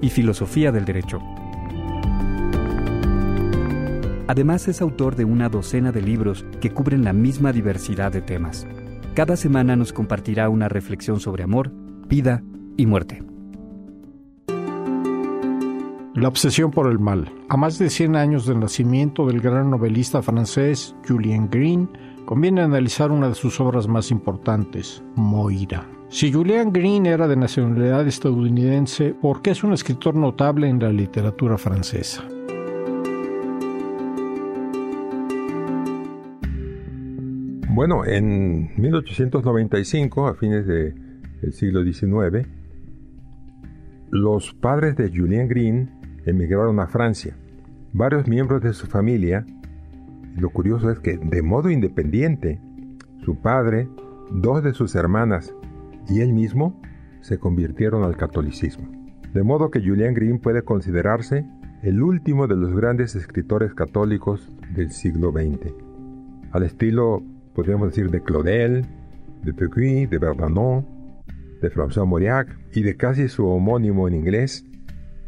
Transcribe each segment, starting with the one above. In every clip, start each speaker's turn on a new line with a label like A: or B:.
A: y filosofía del derecho. Además es autor de una docena de libros que cubren la misma diversidad de temas. Cada semana nos compartirá una reflexión sobre amor, vida y muerte.
B: La obsesión por el mal. A más de 100 años del nacimiento del gran novelista francés Julien Green, conviene analizar una de sus obras más importantes, Moira. Si Julien Green era de nacionalidad estadounidense, ¿por qué es un escritor notable en la literatura francesa?
C: Bueno, en 1895, a fines del siglo XIX, los padres de Julien Green emigraron a Francia. Varios miembros de su familia, lo curioso es que de modo independiente, su padre, dos de sus hermanas y él mismo se convirtieron al catolicismo. De modo que Julien Green puede considerarse el último de los grandes escritores católicos del siglo XX. Al estilo, podríamos decir, de Claudel, de Pecuy, de Verdanon, de François Mauriac y de casi su homónimo en inglés,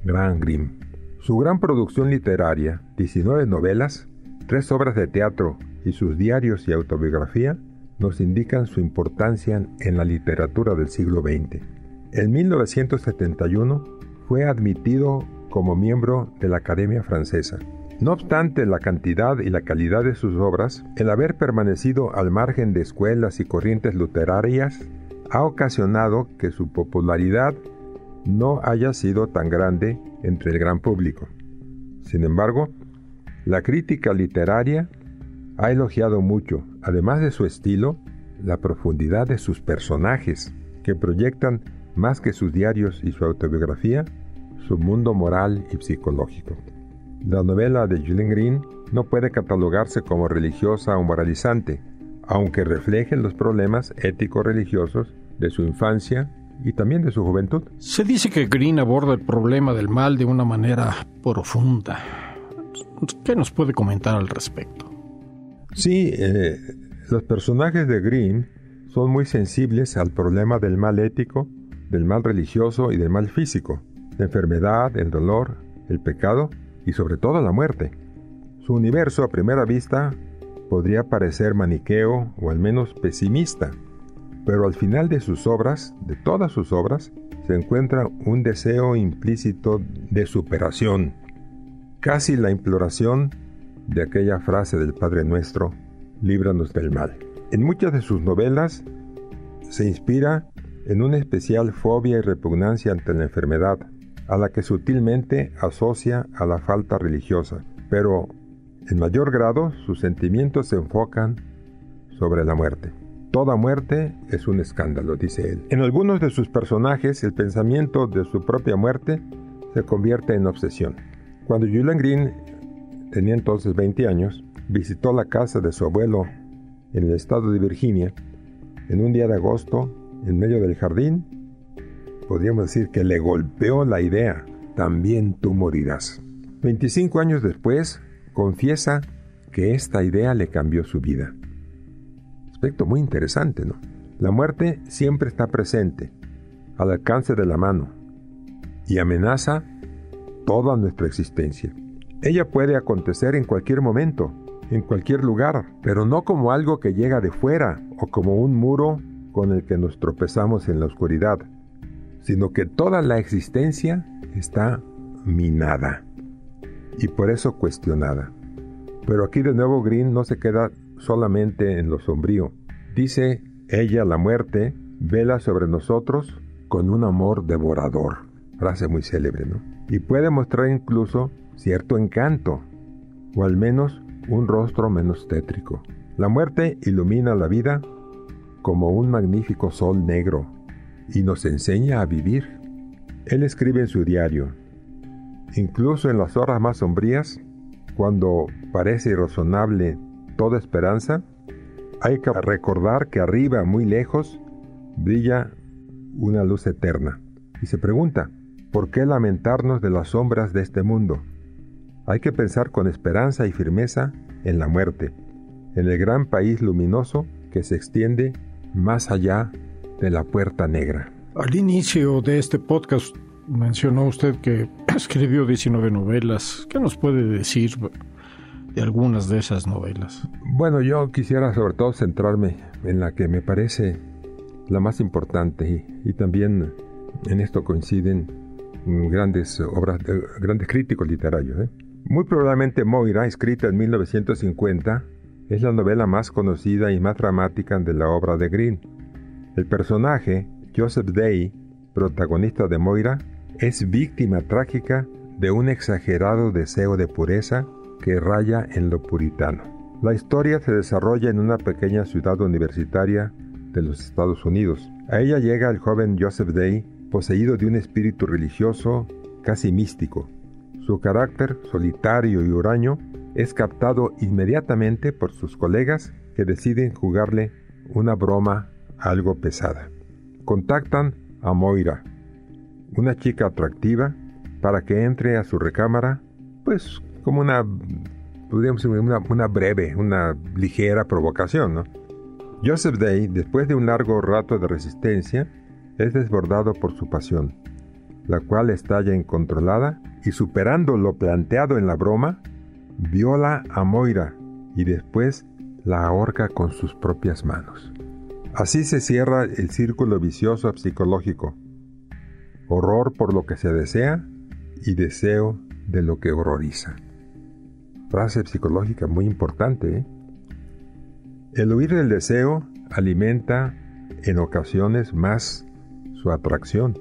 C: Grand Grimm. Su gran producción literaria, 19 novelas, tres obras de teatro y sus diarios y autobiografía, nos indican su importancia en la literatura del siglo XX. En 1971 fue admitido como miembro de la Academia Francesa. No obstante la cantidad y la calidad de sus obras, el haber permanecido al margen de escuelas y corrientes literarias ha ocasionado que su popularidad no haya sido tan grande entre el gran público. Sin embargo, la crítica literaria ha elogiado mucho, además de su estilo, la profundidad de sus personajes, que proyectan más que sus diarios y su autobiografía, su mundo moral y psicológico. La novela de Julien Green no puede catalogarse como religiosa o moralizante, aunque refleje los problemas ético-religiosos de su infancia y también de su juventud.
B: Se dice que Green aborda el problema del mal de una manera profunda. ¿Qué nos puede comentar al respecto?
C: Sí, eh, los personajes de Green son muy sensibles al problema del mal ético, del mal religioso y del mal físico, la enfermedad, el dolor, el pecado y sobre todo la muerte. Su universo a primera vista podría parecer maniqueo o al menos pesimista, pero al final de sus obras, de todas sus obras, se encuentra un deseo implícito de superación, casi la imploración de aquella frase del Padre Nuestro, líbranos del mal. En muchas de sus novelas se inspira en una especial fobia y repugnancia ante la enfermedad, a la que sutilmente asocia a la falta religiosa, pero en mayor grado sus sentimientos se enfocan sobre la muerte. Toda muerte es un escándalo, dice él. En algunos de sus personajes, el pensamiento de su propia muerte se convierte en obsesión. Cuando Julian Green tenía entonces 20 años, visitó la casa de su abuelo en el estado de Virginia, en un día de agosto, en medio del jardín, podríamos decir que le golpeó la idea, también tú morirás. 25 años después, confiesa que esta idea le cambió su vida aspecto muy interesante, ¿no? La muerte siempre está presente, al alcance de la mano, y amenaza toda nuestra existencia. Ella puede acontecer en cualquier momento, en cualquier lugar, pero no como algo que llega de fuera o como un muro con el que nos tropezamos en la oscuridad, sino que toda la existencia está minada y por eso cuestionada. Pero aquí de nuevo Green no se queda solamente en lo sombrío. Dice ella, la muerte, vela sobre nosotros con un amor devorador. Frase muy célebre, ¿no? Y puede mostrar incluso cierto encanto, o al menos un rostro menos tétrico. La muerte ilumina la vida como un magnífico sol negro y nos enseña a vivir. Él escribe en su diario, Incluso en las horas más sombrías, cuando parece irrazonable toda esperanza, hay que recordar que arriba, muy lejos, brilla una luz eterna. Y se pregunta, ¿por qué lamentarnos de las sombras de este mundo? Hay que pensar con esperanza y firmeza en la muerte, en el gran país luminoso que se extiende más allá de la puerta negra.
B: Al inicio de este podcast mencionó usted que escribió 19 novelas. ¿Qué nos puede decir de algunas de esas novelas?
C: Bueno, yo quisiera sobre todo centrarme en la que me parece la más importante y, también en esto coinciden grandes obras, grandes críticos literarios. ¿eh? Muy probablemente Moira, escrita en 1950, es la novela más conocida y más dramática de la obra de Green. El personaje, Joseph Day, protagonista de Moira, es víctima trágica de un exagerado deseo de pureza que raya en lo puritano. La historia se desarrolla en una pequeña ciudad universitaria de los Estados Unidos. A ella llega el joven Joseph Day, poseído de un espíritu religioso casi místico. Su carácter solitario y huraño es captado inmediatamente por sus colegas que deciden jugarle una broma algo pesada. Contactan a Moira, una chica atractiva, para que entre a su recámara, pues como una, podríamos decir, una, breve, una ligera provocación, ¿no? Joseph Day, después de un largo rato de resistencia, es desbordado por su pasión, la cual estalla incontrolada y superando lo planteado en la broma, viola a Moira y después la ahorca con sus propias manos. Así se cierra el círculo vicioso psicológico. Horror por lo que se desea y deseo de lo que horroriza. Frase psicológica muy importante. ¿eh? El huir del deseo alimenta en ocasiones más su atracción.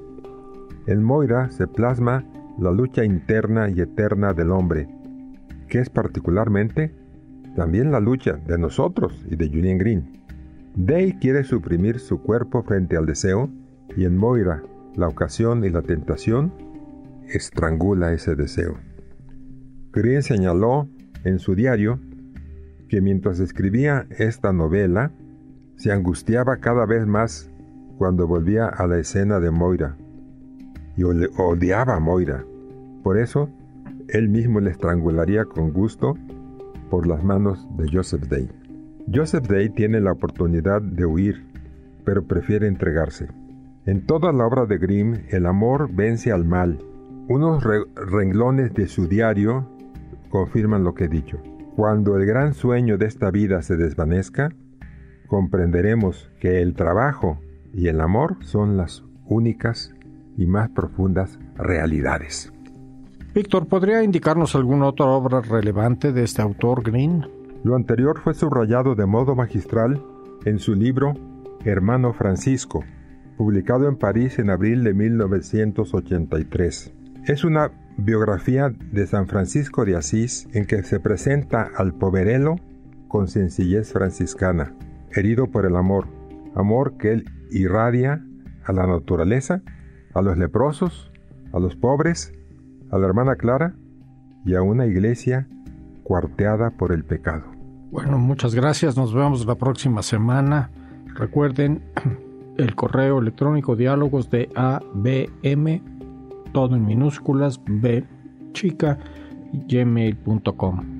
C: En Moira se plasma la lucha interna y eterna del hombre que es particularmente también la lucha de nosotros y de Julian Green. Day quiere suprimir su cuerpo frente al deseo y en Moira, la ocasión y la tentación, estrangula ese deseo. Green señaló en su diario que mientras escribía esta novela, se angustiaba cada vez más cuando volvía a la escena de Moira y odiaba a Moira. Por eso él mismo le estrangularía con gusto por las manos de Joseph Day. Joseph Day tiene la oportunidad de huir, pero prefiere entregarse. En toda la obra de Grimm, el amor vence al mal. Unos renglones de su diario confirman lo que he dicho. Cuando el gran sueño de esta vida se desvanezca, comprenderemos que el trabajo y el amor son las únicas y más profundas realidades.
B: Víctor, ¿podría indicarnos alguna otra obra relevante de este autor Green?
C: Lo anterior fue subrayado de modo magistral en su libro Hermano Francisco, publicado en París en abril de 1983. Es una biografía de San Francisco de Asís en que se presenta al poverelo con sencillez franciscana, herido por el amor, amor que él irradia a la naturaleza, a los leprosos, a los pobres a la hermana Clara y a una iglesia cuarteada por el pecado.
B: Bueno, muchas gracias. Nos vemos la próxima semana. Recuerden el correo electrónico diálogos de ABM, todo en minúsculas, B chica, gmail.com.